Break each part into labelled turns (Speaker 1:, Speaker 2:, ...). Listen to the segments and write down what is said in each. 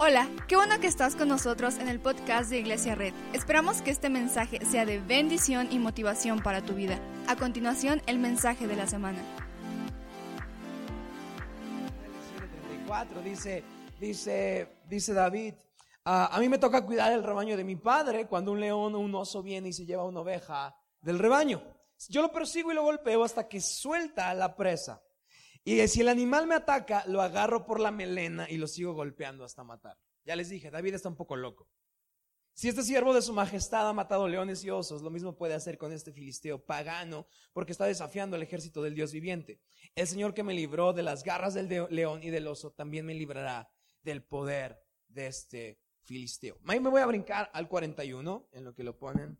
Speaker 1: Hola, qué bueno que estás con nosotros en el podcast de Iglesia Red. Esperamos que este mensaje sea de bendición y motivación para tu vida. A continuación, el mensaje de la semana.
Speaker 2: dice, dice, dice David, "Ah, a mí me toca cuidar el rebaño de mi padre cuando un león o un oso viene y se lleva una oveja del rebaño. Yo lo persigo y lo golpeo hasta que suelta la presa. Y si el animal me ataca, lo agarro por la melena y lo sigo golpeando hasta matar. Ya les dije, David está un poco loco. Si este siervo de su majestad ha matado leones y osos, lo mismo puede hacer con este filisteo pagano, porque está desafiando al ejército del Dios viviente. El Señor que me libró de las garras del de- león y del oso, también me librará del poder de este filisteo. Ahí me voy a brincar al 41, en lo que lo ponen.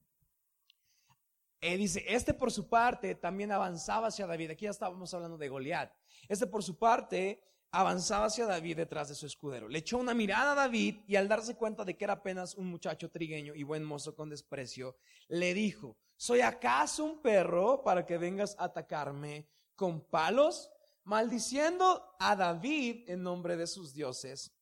Speaker 2: Eh, dice, este por su parte también avanzaba hacia David. Aquí ya estábamos hablando de Goliat. Este por su parte avanzaba hacia David detrás de su escudero. Le echó una mirada a David y al darse cuenta de que era apenas un muchacho trigueño y buen mozo con desprecio, le dijo, ¿soy acaso un perro para que vengas a atacarme con palos? Maldiciendo a David en nombre de sus dioses,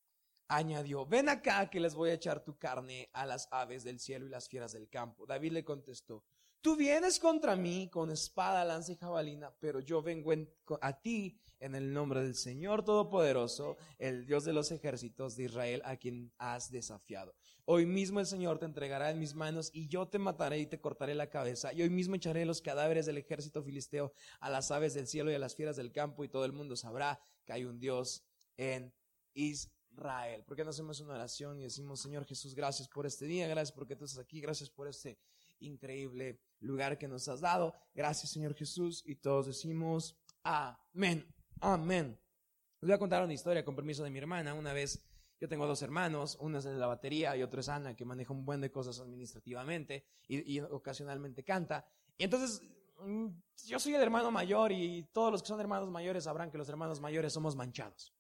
Speaker 2: añadió, ven acá que les voy a echar tu carne a las aves del cielo y las fieras del campo. David le contestó, Tú vienes contra mí con espada, lanza y jabalina, pero yo vengo en- a ti en el nombre del Señor Todopoderoso, el Dios de los ejércitos de Israel, a quien has desafiado. Hoy mismo el Señor te entregará en mis manos y yo te mataré y te cortaré la cabeza. Y hoy mismo echaré los cadáveres del ejército filisteo a las aves del cielo y a las fieras del campo y todo el mundo sabrá que hay un Dios en Israel. ¿Por qué no hacemos una oración y decimos, Señor Jesús, gracias por este día, gracias porque tú estás aquí, gracias por este increíble lugar que nos has dado. Gracias, Señor Jesús. Y todos decimos, amén, amén. Les voy a contar una historia con permiso de mi hermana. Una vez, yo tengo dos hermanos, uno es de la batería y otro es Ana, que maneja un buen de cosas administrativamente y, y ocasionalmente canta. Y entonces, mm, yo soy el hermano mayor y todos los que son hermanos mayores sabrán que los hermanos mayores somos manchados.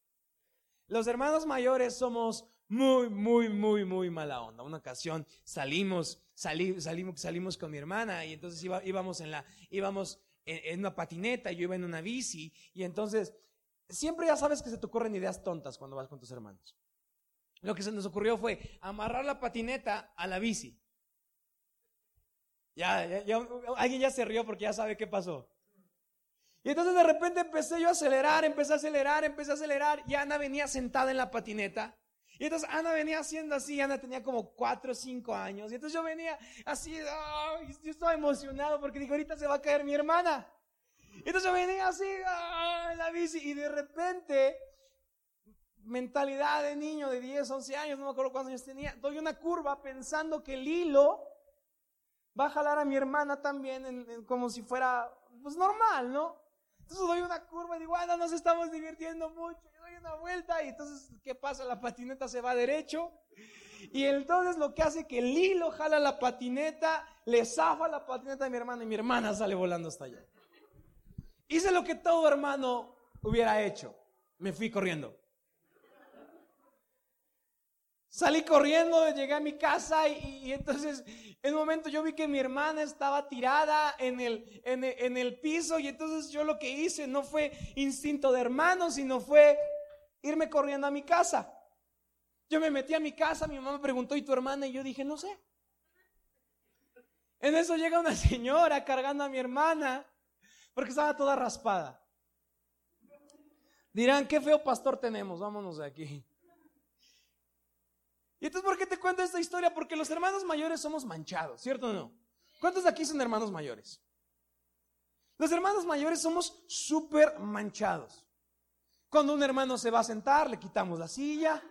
Speaker 2: Los hermanos mayores somos muy, muy, muy, muy mala onda. Una ocasión salimos, salí- salimos, salimos con mi hermana y entonces iba- íbamos en la, íbamos en, una patineta yo iba en una bici y entonces siempre ya sabes que se te ocurren ideas tontas cuando vas con tus hermanos. Lo que se nos ocurrió fue amarrar la patineta a la bici. Ya, ya- alguien ya se rió porque ya sabe qué pasó. Y entonces de repente empecé yo a acelerar, empecé a acelerar, empecé a acelerar y Ana venía sentada en la patineta. Y entonces Ana venía haciendo así, Ana tenía como cuatro o cinco años. Y entonces yo venía así, ¡ay! yo estaba emocionado porque dije, ahorita se va a caer mi hermana. Y entonces yo venía así, ¡ay! en la bici y de repente, mentalidad de niño de 10, 11 años, no me acuerdo cuántos años tenía, doy una curva pensando que el hilo va a jalar a mi hermana también como si fuera, pues normal, ¿no? Entonces doy una curva y digo, bueno, nos estamos divirtiendo mucho. Vuelta y entonces, ¿qué pasa? La patineta se va derecho. Y entonces lo que hace que el hilo jala la patineta, le zafa la patineta a mi hermana y mi hermana sale volando hasta allá. Hice lo que todo hermano hubiera hecho. Me fui corriendo. Salí corriendo, llegué a mi casa y, entonces en un momento yo vi que mi hermana estaba tirada en, el, en el piso y entonces yo lo que hice no fue instinto de hermano, sino fue irme corriendo a mi casa. Yo me metí a mi casa, mi mamá me preguntó, ¿y tu hermana? Y yo dije, no sé. En eso llega una señora cargando a mi hermana porque estaba toda raspada. Dirán, qué feo pastor tenemos, vámonos de aquí. Y entonces, ¿por qué te cuento esta historia? Porque los hermanos mayores somos manchados, ¿cierto o no? ¿Cuántos de aquí son hermanos mayores? Los hermanos mayores somos súper manchados. Cuando un hermano se va a sentar, le quitamos la silla,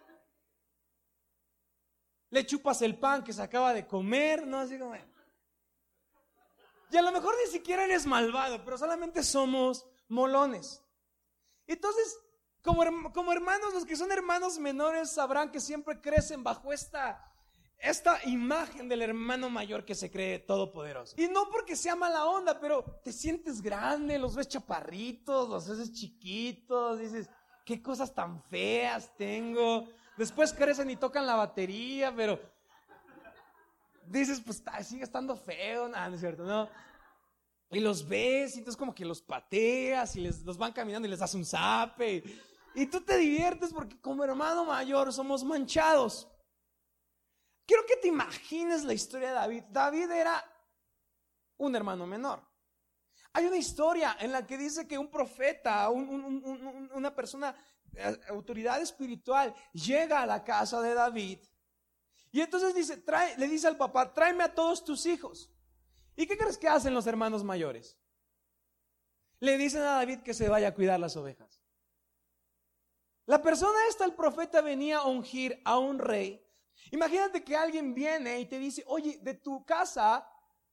Speaker 2: le chupas el pan que se acaba de comer, ¿no? Así como... Y a lo mejor ni siquiera eres malvado, pero solamente somos molones. Entonces, como, como hermanos, los que son hermanos menores sabrán que siempre crecen bajo esta, esta imagen del hermano mayor que se cree todopoderoso. Y no porque sea mala onda, pero te sientes grande, los ves chaparritos, los ves chiquitos, dices, qué cosas tan feas tengo. Después crecen y tocan la batería, pero dices, pues sigue estando feo, nada, no es cierto, ¿no? Y los ves, y entonces como que los pateas y les, los van caminando y les das un zape. Y tú te diviertes porque como hermano mayor somos manchados. Te imagines la historia de David. David era un hermano menor. Hay una historia en la que dice que un profeta, una persona, autoridad espiritual, llega a la casa de David y entonces dice, le dice al papá, tráeme a todos tus hijos. ¿Y qué crees que hacen los hermanos mayores? Le dicen a David que se vaya a cuidar las ovejas. La persona esta, el profeta, venía a ungir a un rey. Imagínate que alguien viene y te dice, oye, de tu casa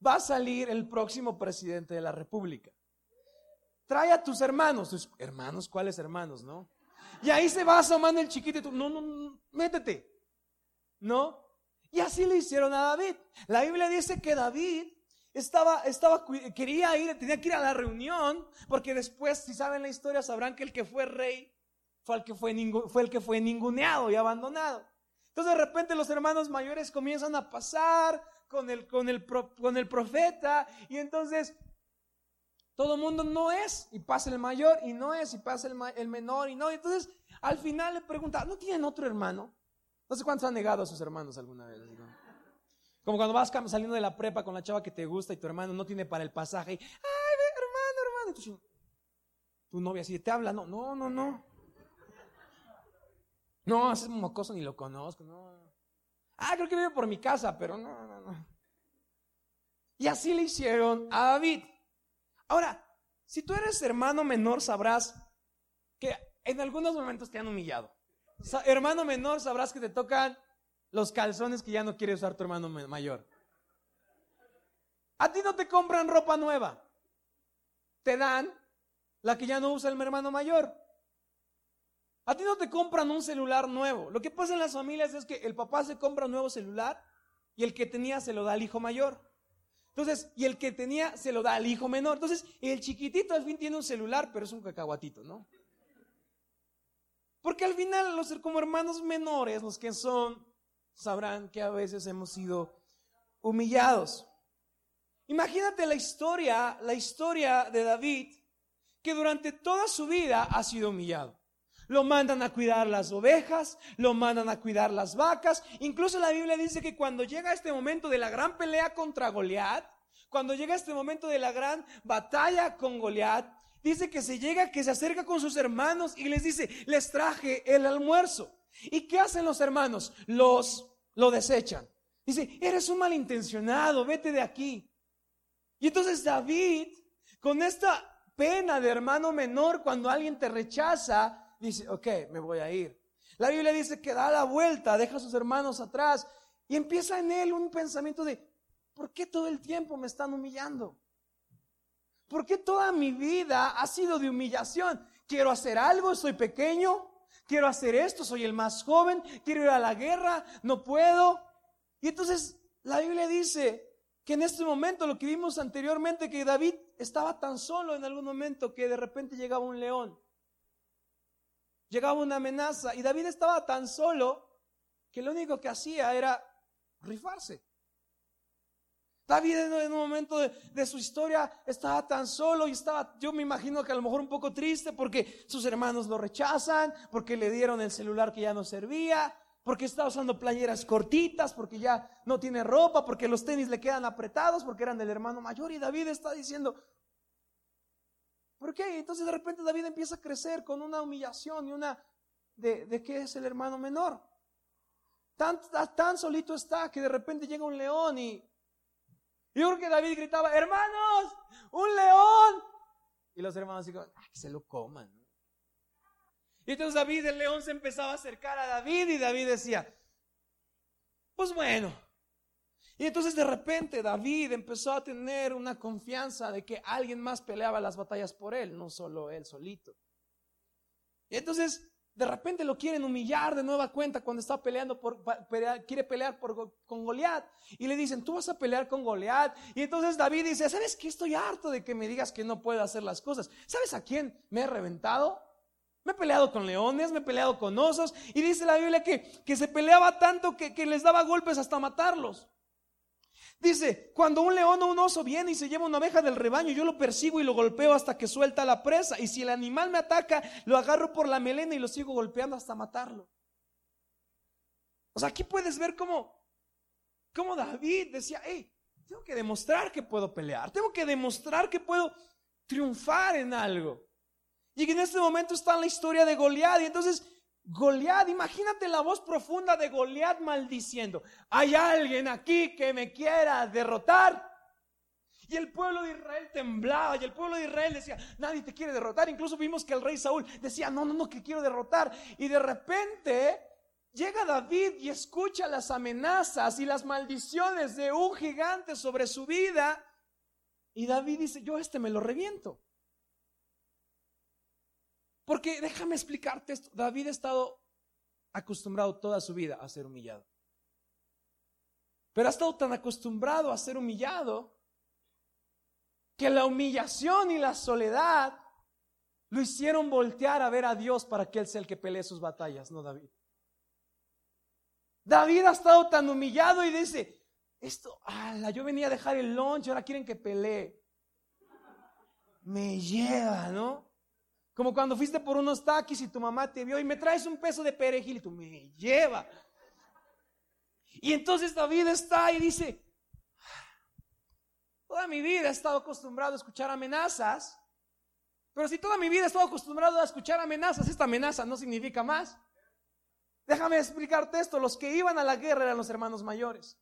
Speaker 2: va a salir el próximo presidente de la República. Trae a tus hermanos. Tus hermanos, ¿cuáles hermanos, no? Y ahí se va asomando el chiquito y tú, no, no, no, métete. ¿No? Y así le hicieron a David. La Biblia dice que David estaba, estaba, quería ir, tenía que ir a la reunión, porque después, si saben la historia, sabrán que el que fue rey fue el que fue, fue el que fue ninguneado y abandonado. Entonces de repente los hermanos mayores comienzan a pasar con el, con el, con el profeta y entonces todo el mundo no es y pasa el mayor y no es y pasa el, el menor y no. Y entonces al final le pregunta, ¿no tienen otro hermano? No sé cuántos han negado a sus hermanos alguna vez. Como cuando vas saliendo de la prepa con la chava que te gusta y tu hermano no tiene para el pasaje. Ay, hermano, hermano. tu novia así te habla. No, no, no, no. No, ese mocoso ni lo conozco. No. Ah, creo que vive por mi casa, pero no, no, no. Y así le hicieron a David. Ahora, si tú eres hermano menor, sabrás que en algunos momentos te han humillado. hermano menor, sabrás que te tocan los calzones que ya no quiere usar tu hermano mayor. A ti no te compran ropa nueva. Te dan la que ya no usa el hermano mayor. A ti no te compran un celular nuevo. Lo que pasa en las familias es que el papá se compra un nuevo celular y el que tenía se lo da al hijo mayor. Entonces, y el que tenía se lo da al hijo menor. Entonces, el chiquitito al fin tiene un celular, pero es un cacahuatito, ¿no? Porque al final, los como hermanos menores, los que son sabrán que a veces hemos sido humillados. Imagínate la historia, la historia de David, que durante toda su vida ha sido humillado. Lo mandan a cuidar las ovejas, lo mandan a cuidar las vacas. Incluso la Biblia dice que cuando llega este momento de la gran pelea contra Goliat, cuando llega este momento de la gran batalla con Goliat, dice que se llega, que se acerca con sus hermanos y les dice, les traje el almuerzo. ¿Y qué hacen los hermanos? Los lo desechan. Dice, eres un malintencionado, vete de aquí. Y entonces David, con esta pena de hermano menor, cuando alguien te rechaza, dice, ok, me voy a ir. La Biblia dice que da la vuelta, deja a sus hermanos atrás y empieza en él un pensamiento de, ¿por qué todo el tiempo me están humillando? ¿Por qué toda mi vida ha sido de humillación? Quiero hacer algo, soy pequeño, quiero hacer esto, soy el más joven, quiero ir a la guerra, no puedo. Y entonces la Biblia dice que en este momento, lo que vimos anteriormente, que David estaba tan solo en algún momento que de repente llegaba un león, llegaba una amenaza y David estaba tan solo que lo único que hacía era rifarse. David en un momento de, su historia estaba tan solo y estaba, yo me imagino que a lo mejor un poco triste porque sus hermanos lo rechazan, porque le dieron el celular que ya no servía, porque está usando playeras cortitas, porque ya no tiene ropa, porque los tenis le quedan apretados, porque eran del hermano mayor y David está diciendo, ¿por qué? Entonces de repente David empieza a crecer con una humillación y una de, de que es el hermano menor. Tan, tan solito está que de repente llega un león y yo creo que David gritaba, hermanos, un león. Y los hermanos dijeron, ah, que se lo coman. Y entonces David, el león, se empezaba a acercar a David y David decía, pues bueno. Y entonces de repente David empezó a tener una confianza de que alguien más peleaba las batallas por él, no solo él solito. Y entonces de repente lo quieren humillar de nueva cuenta cuando está peleando por, quiere pelear con Goliat. Y le dicen, tú vas a pelear con Goliat. Y entonces David dice, ¿sabes qué? Estoy harto de que me digas que no puedo hacer las cosas. ¿Sabes a quién me he reventado? Me he peleado con leones, me he peleado con osos. Y dice la Biblia que, que se peleaba tanto que, que les daba golpes hasta matarlos. Dice, cuando un león o un oso viene y se lleva una oveja del rebaño, yo lo persigo y lo golpeo hasta que suelta la presa. Y si el animal me ataca, lo agarro por la melena y lo sigo golpeando hasta matarlo. O sea, aquí puedes ver cómo, cómo David decía, hey, tengo que demostrar que puedo pelear, tengo que demostrar que puedo triunfar en algo. Y en este momento está en la historia de Goliat. Y entonces Goliat, imagínate la voz profunda de Goliat maldiciendo. Hay alguien aquí que me quiera derrotar. Y el pueblo de Israel temblaba y el pueblo de Israel decía, nadie te quiere derrotar. Incluso vimos que el rey Saúl decía, no, no, no, que quiero derrotar. Y de repente llega David y escucha las amenazas y las maldiciones de un gigante sobre su vida. Y David dice, yo este me lo reviento. Porque déjame explicarte esto. David ha estado acostumbrado toda su vida a ser humillado. Pero ha estado tan acostumbrado a ser humillado que la humillación y la soledad lo hicieron voltear a ver a Dios para que Él sea el que pelee sus batallas, no David. David ha estado tan humillado y dice, esto, ala, yo venía a dejar el lunch, ahora quieren que pelee. Me lleva, ¿no? Como cuando fuiste por unos taquis y tu mamá te vio y me traes un peso de perejil y tú me lleva. Y entonces David está y dice, toda mi vida he estado acostumbrado a escuchar amenazas, pero si toda mi vida he estado acostumbrado a escuchar amenazas, esta amenaza no significa más. Déjame explicarte esto, los que iban a la guerra eran los hermanos mayores.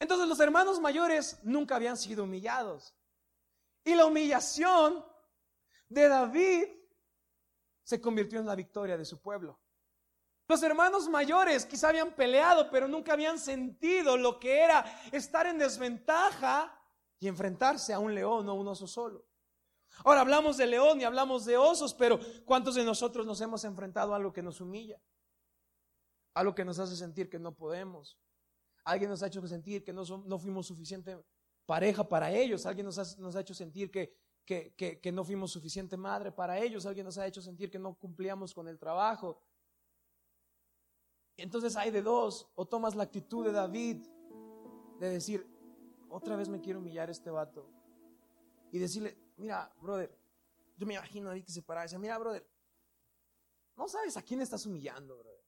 Speaker 2: Entonces los hermanos mayores nunca habían sido humillados. Y la humillación de David se convirtió en la victoria de su pueblo. Los hermanos mayores quizá habían peleado, pero nunca habían sentido lo que era estar en desventaja y enfrentarse a un león o un oso solo. Ahora hablamos de león y hablamos de osos, pero ¿cuántos de nosotros nos hemos enfrentado a algo que nos humilla? Algo que nos hace sentir que no podemos. Alguien nos ha hecho sentir que no, fuimos suficiente pareja para ellos. Alguien nos ha hecho sentir que que, no fuimos suficiente madre para ellos, alguien nos ha hecho sentir que no cumplíamos con el trabajo. Entonces hay de dos, o tomas la actitud de David de decir, otra vez me quiero humillar este vato. Y decirle, mira, brother, yo me imagino a David que se paraba y decía, mira, brother, no sabes a quién estás humillando, brother.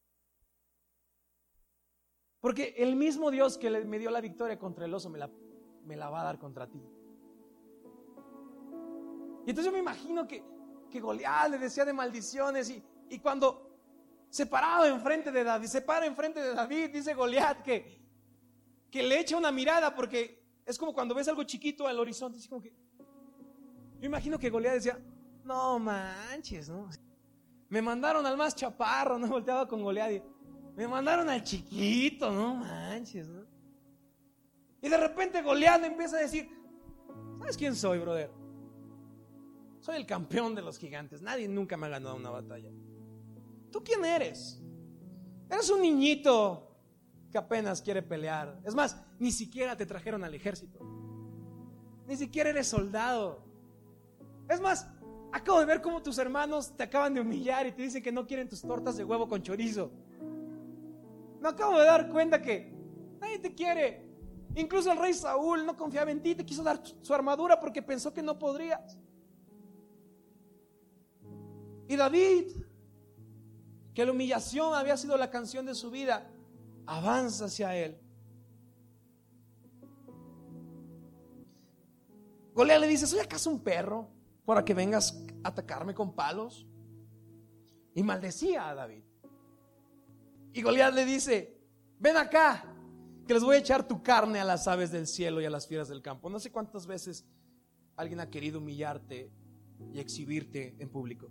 Speaker 2: Porque el mismo Dios que me dio la victoria contra el oso me la, me la va a dar contra ti. Y entonces yo me imagino que, que Goliat le decía de maldiciones y, y cuando se paraba enfrente de David, se para enfrente de David, dice Goliat que, que le echa una mirada porque es como cuando ves algo chiquito al horizonte, así como que... Yo imagino que Goliat decía, no manches, ¿no? Me mandaron al más chaparro, no volteaba con Goliat. Me mandaron al chiquito, no manches, ¿no? Y de repente Goliat empieza a decir, ¿sabes quién soy, brother? Soy el campeón de los gigantes. Nadie nunca me ha ganado una batalla. ¿Tú quién eres? Eres un niñito que apenas quiere pelear. Es más, ni siquiera te trajeron al ejército. Ni siquiera eres soldado. Es más, acabo de ver cómo tus hermanos te acaban de humillar y te dicen que no quieren tus tortas de huevo con chorizo. Me acabo de dar cuenta que nadie te quiere. Incluso el rey Saúl no confiaba en ti, te quiso dar su armadura porque pensó que no podrías. Y David, que la humillación había sido la canción de su vida, avanza hacia él. Goliat le dice, ¿soy acaso un perro para que vengas a atacarme con palos? Y maldecía a David. Y Goliat le dice, ven acá, que les voy a echar tu carne a las aves del cielo y a las fieras del campo. No sé cuántas veces alguien ha querido humillarte y exhibirte en público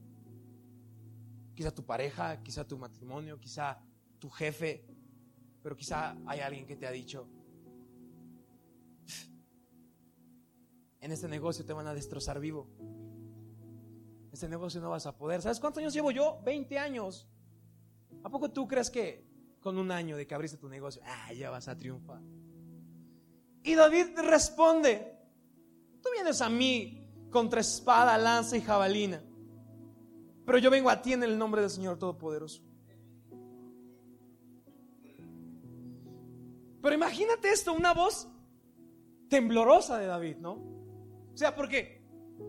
Speaker 2: quizá tu pareja, quizá tu matrimonio, quizá tu jefe, pero quizá hay alguien que te ha dicho, en este negocio te van a destrozar vivo. Este negocio no vas a poder. ¿Sabes cuántos años llevo yo? 20 años. ¿A poco tú crees que con un año de que abriste tu negocio, ah, ya vas a triunfar? Y David responde, tú vienes a mí contra espada, lanza y jabalina pero yo vengo a ti en el nombre del Señor Todopoderoso. Pero imagínate esto, una voz temblorosa de David, ¿no? O sea, porque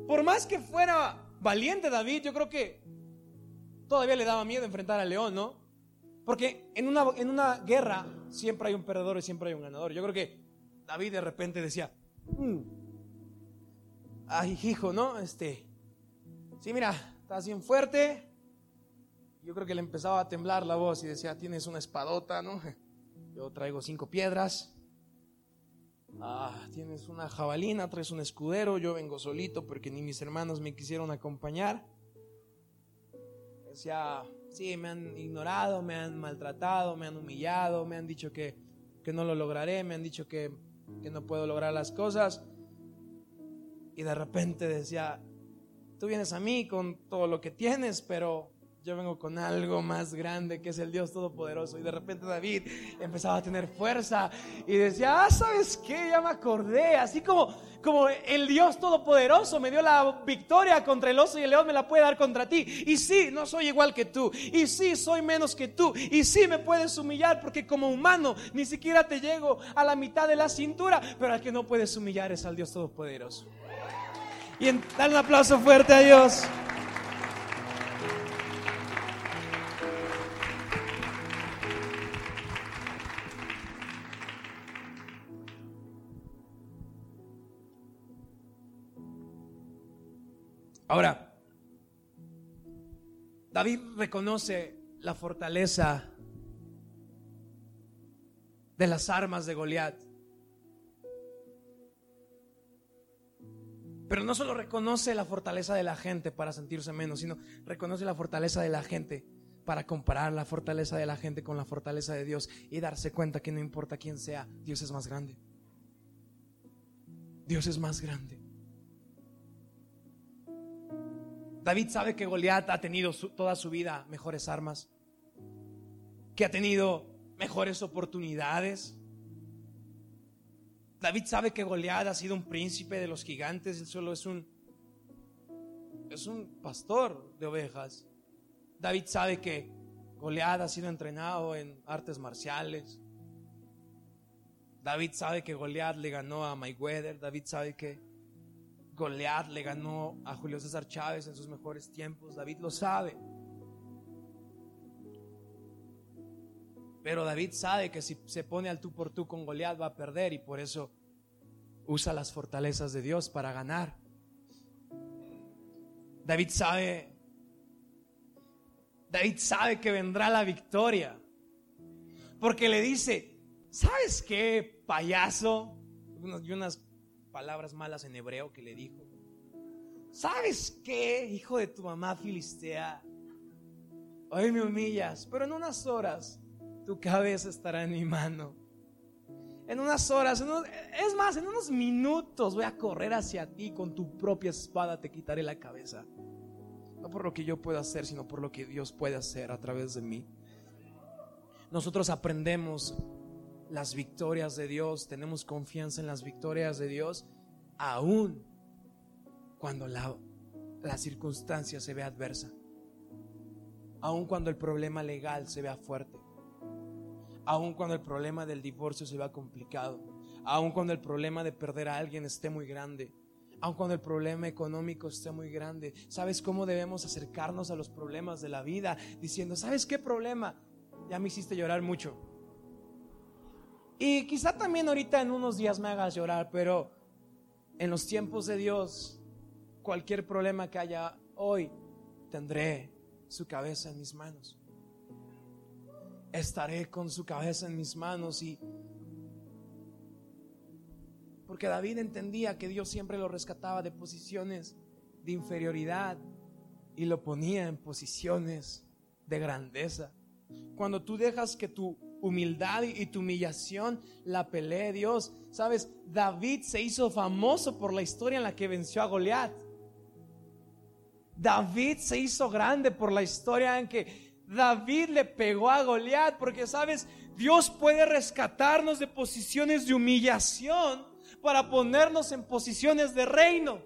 Speaker 2: por más que fuera valiente David, yo creo que todavía le daba miedo enfrentar al león, ¿no? Porque en una, en una guerra siempre hay un perdedor y siempre hay un ganador. Yo creo que David de repente decía, mm, ay hijo, ¿no? Este, sí, mira, estás bien fuerte. Yo creo que le empezaba a temblar la voz y decía, tienes una espadota, ¿no? Yo traigo cinco piedras. Ah, tienes una jabalina, traes un escudero, yo vengo solito porque ni mis hermanos me quisieron acompañar. Decía, sí, me han ignorado, me han maltratado, me han humillado, me han dicho que, que no lo lograré, me han dicho que, que no puedo lograr las cosas. Y de repente decía, tú vienes a mí con todo lo que tienes, pero yo vengo con algo más grande que es el Dios Todopoderoso. Y de repente David empezaba a tener fuerza y decía, ah, ¿sabes qué? Ya me acordé. Así como, como el Dios Todopoderoso me dio la victoria contra el oso y el león me la puede dar contra ti. Y sí, no soy igual que tú. Y sí, soy menos que tú. Y sí, me puedes humillar porque como humano ni siquiera te llego a la mitad de la cintura. Pero al que no puedes humillar es al Dios Todopoderoso. Y en, dale un aplauso fuerte a Dios. Ahora, David reconoce la fortaleza de las armas de Goliat. Pero no solo reconoce la fortaleza de la gente para sentirse menos, sino reconoce la fortaleza de la gente para comparar la fortaleza de la gente con la fortaleza de Dios y darse cuenta que no importa quién sea, Dios es más grande. Dios es más grande. David sabe que Goliat ha tenido toda su vida mejores armas, que ha tenido mejores oportunidades. David sabe que Goliat ha sido un príncipe de los gigantes, él solo es un es un pastor de ovejas. David sabe que Goliat ha sido entrenado en artes marciales. David sabe que Goliat le ganó a Mayweather. David sabe que Goliat le ganó a Julio César Chávez en sus mejores tiempos. David lo sabe. Pero David sabe que si se pone al tú por tú con Goliat va a perder y por eso usa las fortalezas de Dios para ganar. David sabe David sabe que vendrá la victoria. Porque le dice, ¿sabes qué, payaso? Y unas palabras malas en hebreo que le dijo. ¿Sabes qué, hijo de tu mamá filistea? Hoy me humillas, pero en unas horas tu cabeza estará en mi mano. En unas horas, es más, en unos minutos voy a correr hacia ti con tu propia espada te quitaré la cabeza. No por lo que yo pueda hacer, sino por lo que Dios puede hacer a través de mí. Nosotros aprendemos las victorias de Dios, tenemos confianza en las victorias de Dios, aún cuando la, la circunstancia se ve adversa, aún cuando el problema legal se vea fuerte, aún cuando el problema del divorcio se vea complicado, aún cuando el problema de perder a alguien esté muy grande, aun cuando el problema económico esté muy grande. ¿Sabes cómo debemos acercarnos a los problemas de la vida? Diciendo, ¿sabes qué problema? Ya me hiciste llorar mucho. Y quizá también ahorita en unos días me hagas llorar, pero en los tiempos de Dios, cualquier problema que haya hoy, tendré su cabeza en mis manos. Estaré con su cabeza en mis manos y... Porque David entendía que Dios siempre lo rescataba de posiciones de inferioridad y lo ponía en posiciones de grandeza. Cuando tú dejas que tu humildad y tu humillación la pelee Dios. Sabes, David se hizo famoso por la historia en la que venció a Goliat. David se hizo grande por la historia en que David le pegó a Goliat, porque sabes, Dios puede rescatarnos de posiciones de humillación para ponernos en posiciones de reino.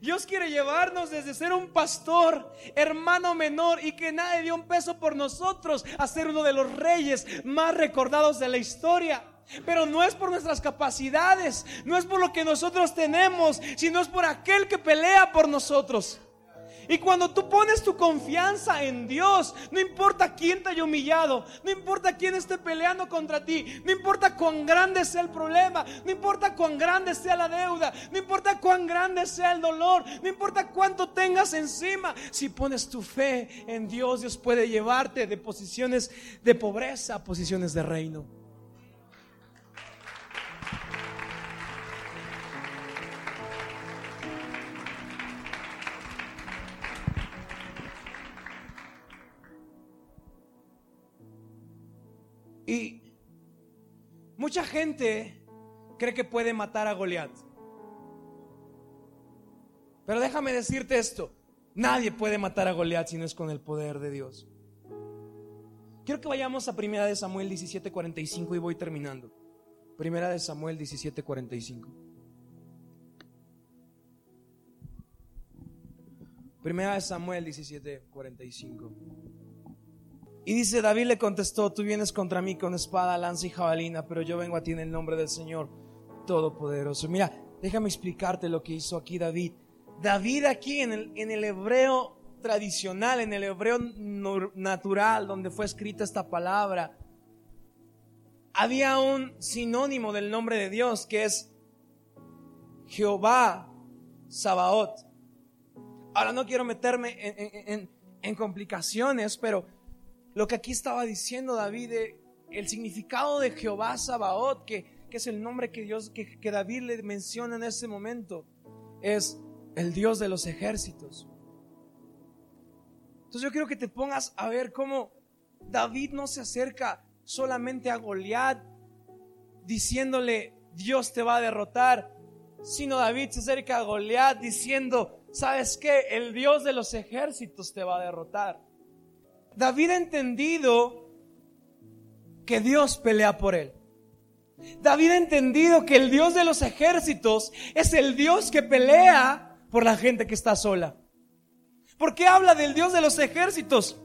Speaker 2: Dios quiere llevarnos desde ser un pastor, hermano menor y que nadie dio un peso por nosotros a ser uno de los reyes más recordados de la historia. Pero no es por nuestras capacidades, no es por lo que nosotros tenemos, sino es por aquel que pelea por nosotros. Y cuando tú pones tu confianza en Dios, no importa quién te haya humillado, no importa quién esté peleando contra ti, no importa cuán grande sea el problema, no importa cuán grande sea la deuda, no importa cuán grande sea el dolor, no importa cuánto tengas encima, si pones tu fe en Dios, Dios puede llevarte de posiciones de pobreza a posiciones de reino. Mucha gente cree que puede matar a Goliat. Pero déjame decirte esto, nadie puede matar a Goliat si no es con el poder de Dios. Quiero que vayamos a Primera de Samuel 17:45 y voy terminando. Primera de Samuel 17:45. Primera de Samuel 17:45. Y dice, David le contestó, tú vienes contra mí con espada, lanza y jabalina, pero yo vengo a ti en el nombre del Señor Todopoderoso. Mira, déjame explicarte lo que hizo aquí David. David aquí en el, en el hebreo tradicional, en el hebreo natural, donde fue escrita esta palabra, había un sinónimo del nombre de Dios que es Jehová Sabaoth. Ahora no quiero meterme en, en complicaciones, pero lo que aquí estaba diciendo David, el significado de Jehová Sabaoth, que, que es el nombre que Dios, que, que David le menciona en ese momento, es el Dios de los ejércitos. Entonces yo quiero que te pongas a ver cómo David no se acerca solamente a Goliat diciéndole Dios te va a derrotar, sino David se acerca a Goliat diciendo, ¿sabes qué? El Dios de los ejércitos te va a derrotar. David ha entendido que Dios pelea por él. David ha entendido que el Dios de los ejércitos es el Dios que pelea por la gente que está sola. ¿Por qué habla del Dios de los ejércitos?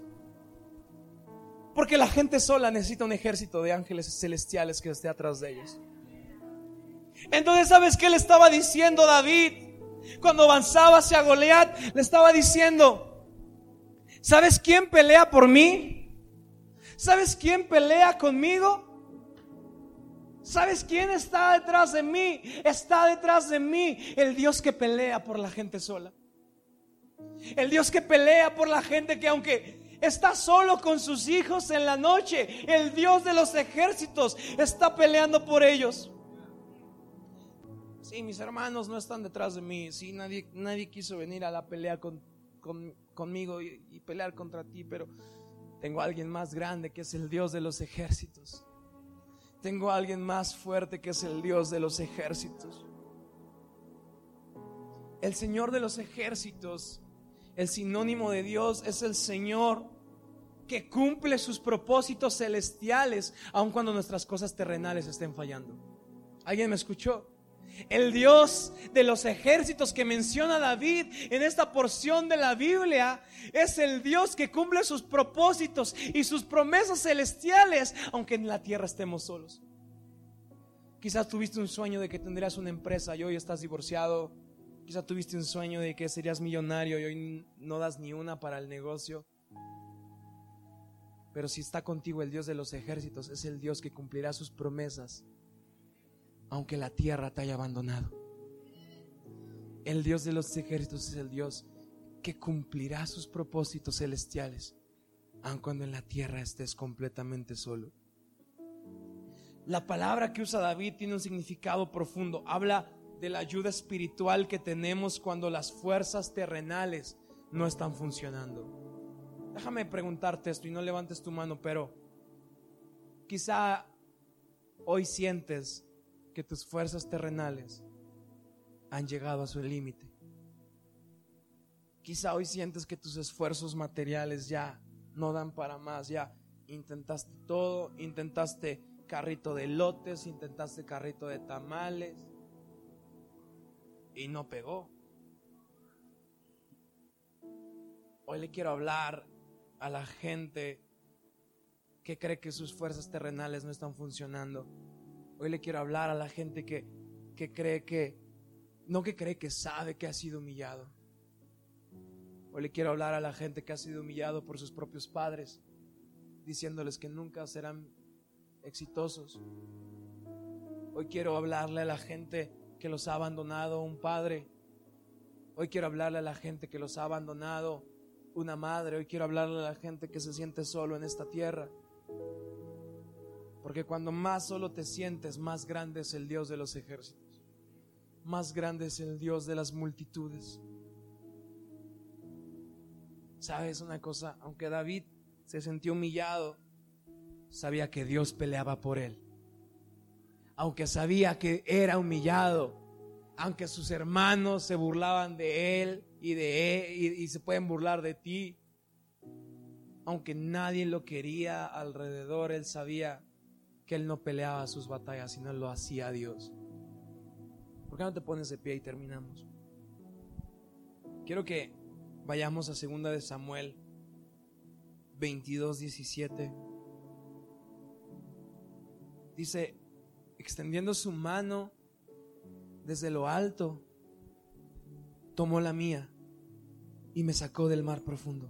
Speaker 2: Porque la gente sola necesita un ejército de ángeles celestiales que esté atrás de ellos. Entonces, ¿sabes qué le estaba diciendo David? Cuando avanzaba hacia Goliat, le estaba diciendo, ¿Sabes quién pelea por mí? ¿Sabes quién pelea conmigo? ¿Sabes quién está detrás de mí? Está detrás de mí el Dios que pelea por la gente sola. El Dios que pelea por la gente que aunque está solo con sus hijos en la noche, el Dios de los ejércitos está peleando por ellos. Sí, mis hermanos no están detrás de mí. Sí, nadie, nadie quiso venir a la pelea con, con, conmigo y, pelear contra ti, pero tengo a alguien más grande que es el Dios de los ejércitos. Tengo a alguien más fuerte que es el Dios de los ejércitos. El Señor de los ejércitos, el sinónimo de Dios es el Señor que cumple sus propósitos celestiales aun cuando nuestras cosas terrenales estén fallando. ¿Alguien me escuchó? El Dios de los ejércitos que menciona David en esta porción de la Biblia es el Dios que cumple sus propósitos y sus promesas celestiales, aunque en la tierra estemos solos. Quizás tuviste un sueño de que tendrías una empresa y hoy estás divorciado. Quizás tuviste un sueño de que serías millonario y hoy no das ni una para el negocio. Pero si está contigo el Dios de los ejércitos, es el Dios que cumplirá sus promesas aunque la tierra te haya abandonado. El Dios de los ejércitos es el Dios que cumplirá sus propósitos celestiales, aun cuando en la tierra estés completamente solo. La palabra que usa David tiene un significado profundo. Habla de la ayuda espiritual que tenemos cuando las fuerzas terrenales no están funcionando. Déjame preguntarte esto y no levantes tu mano, pero quizá hoy sientes que tus fuerzas terrenales han llegado a su límite. Quizá hoy sientes que tus esfuerzos materiales ya no dan para más, ya intentaste todo, intentaste carrito de lotes, intentaste carrito de tamales y no pegó. Hoy le quiero hablar a la gente que cree que sus fuerzas terrenales no están funcionando Hoy le quiero hablar a la gente que, que cree que, no que cree que sabe que ha sido humillado. Hoy le quiero hablar a la gente que ha sido humillado por sus propios padres, diciéndoles que nunca serán exitosos. Hoy quiero hablarle a la gente que los ha abandonado un padre. Hoy quiero hablarle a la gente que los ha abandonado una madre. Hoy quiero hablarle a la gente que se siente solo en esta tierra. Porque cuando más solo te sientes, más grande es el Dios de los ejércitos. Más grande es el Dios de las multitudes. ¿Sabes una cosa? Aunque David se sintió humillado, sabía que Dios peleaba por él. Aunque sabía que era humillado, aunque sus hermanos se burlaban de él y de él y, y se pueden burlar de ti, aunque nadie lo quería alrededor, él sabía que él no peleaba sus batallas, sino lo hacía Dios. ¿Por qué no te pones de pie y terminamos? Quiero que vayamos a segunda de Samuel 22, 17. Dice, extendiendo su mano desde lo alto, tomó la mía y me sacó del mar profundo.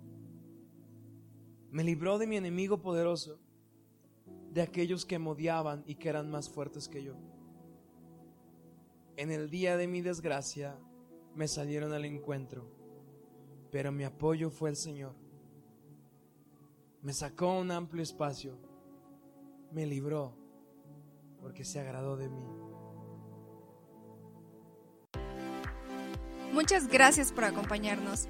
Speaker 2: Me libró de mi enemigo poderoso, de aquellos que me odiaban y que eran más fuertes que yo. En el día de mi desgracia me salieron al encuentro, pero mi apoyo fue el Señor. Me sacó un amplio espacio, me libró porque se agradó de mí.
Speaker 1: Muchas gracias por acompañarnos.